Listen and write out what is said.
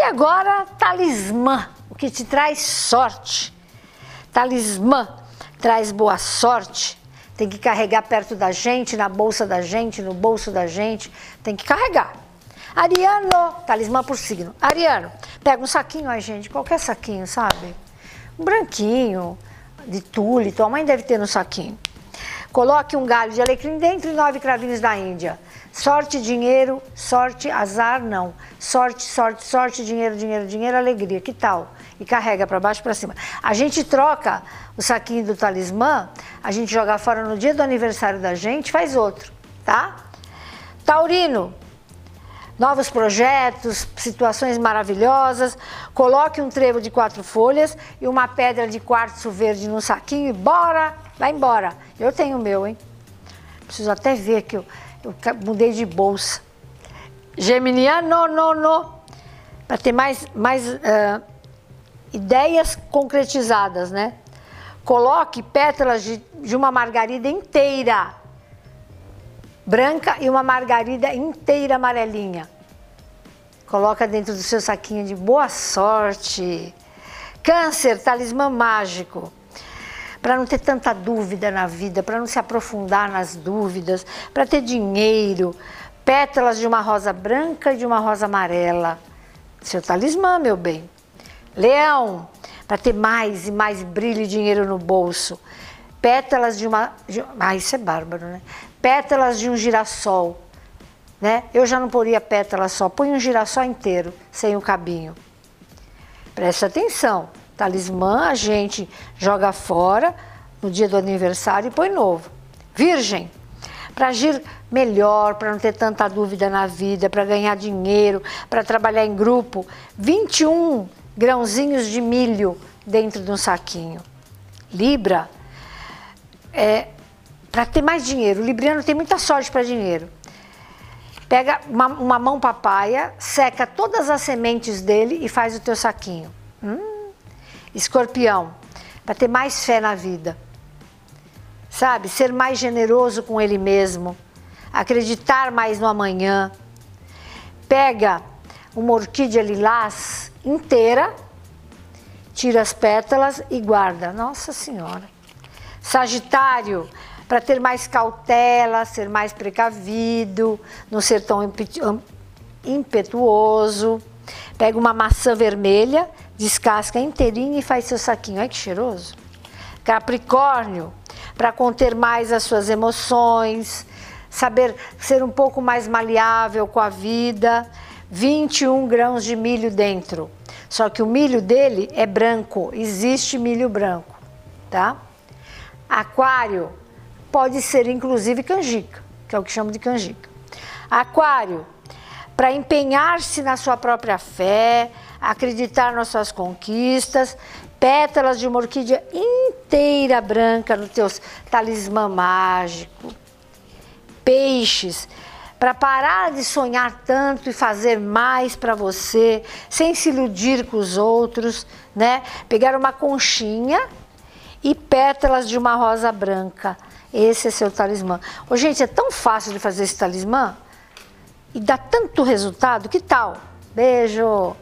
E agora, talismã, o que te traz sorte. Talismã traz boa sorte. Tem que carregar perto da gente, na bolsa da gente, no bolso da gente. Tem que carregar. Ariano, talismã por signo. Ariano, pega um saquinho, ai gente, qualquer saquinho, sabe? Um branquinho, de tule, tua mãe deve ter no saquinho. Coloque um galho de alecrim dentro e nove cravinhos da Índia. Sorte, dinheiro, sorte, azar, não. Sorte, sorte, sorte, dinheiro, dinheiro, dinheiro, alegria. Que tal? E carrega para baixo para cima. A gente troca o saquinho do talismã, a gente joga fora no dia do aniversário da gente, faz outro, tá? Taurino, novos projetos, situações maravilhosas. Coloque um trevo de quatro folhas e uma pedra de quartzo verde no saquinho e bora, vai embora. Eu tenho o meu, hein? Preciso até ver que eu, eu mudei de bolsa. Geminiano, no, no. Para ter mais, mais uh, ideias concretizadas, né? Coloque pétalas de, de uma margarida inteira branca e uma margarida inteira amarelinha. Coloca dentro do seu saquinho de boa sorte. Câncer, talismã mágico. Para não ter tanta dúvida na vida, para não se aprofundar nas dúvidas, para ter dinheiro, pétalas de uma rosa branca e de uma rosa amarela. Seu talismã, meu bem. Leão, para ter mais e mais brilho e dinheiro no bolso. Pétalas de uma. De, ah, isso é bárbaro, né? pétalas de um girassol. Né? Eu já não poria pétala só, põe um girassol inteiro, sem o cabinho. Presta atenção, talismã a gente joga fora no dia do aniversário e põe novo. Virgem, para agir melhor, para não ter tanta dúvida na vida, para ganhar dinheiro, para trabalhar em grupo, 21 grãozinhos de milho dentro de um saquinho. Libra, é, para ter mais dinheiro. O libriano tem muita sorte para dinheiro. Pega uma, uma, mão papaya, seca todas as sementes dele e faz o teu saquinho. Hum. Escorpião, para ter mais fé na vida. Sabe? Ser mais generoso com ele mesmo. Acreditar mais no amanhã. Pega uma orquídea lilás inteira, tira as pétalas e guarda. Nossa Senhora. Sagitário, para ter mais cautela, ser mais precavido, não ser tão impetuoso. Pega uma maçã vermelha, descasca inteirinha e faz seu saquinho. Ai que cheiroso! Capricórnio, para conter mais as suas emoções, saber ser um pouco mais maleável com a vida. 21 grãos de milho dentro. Só que o milho dele é branco, existe milho branco, tá? Aquário, pode ser inclusive canjica, que é o que chamo de canjica. Aquário, para empenhar-se na sua própria fé, acreditar nas suas conquistas, pétalas de uma orquídea inteira branca no teu talismã mágico. Peixes, para parar de sonhar tanto e fazer mais para você, sem se iludir com os outros, né? Pegar uma conchinha e pétalas de uma rosa branca esse é seu talismã. Ô, gente, é tão fácil de fazer esse talismã e dá tanto resultado. Que tal? Beijo!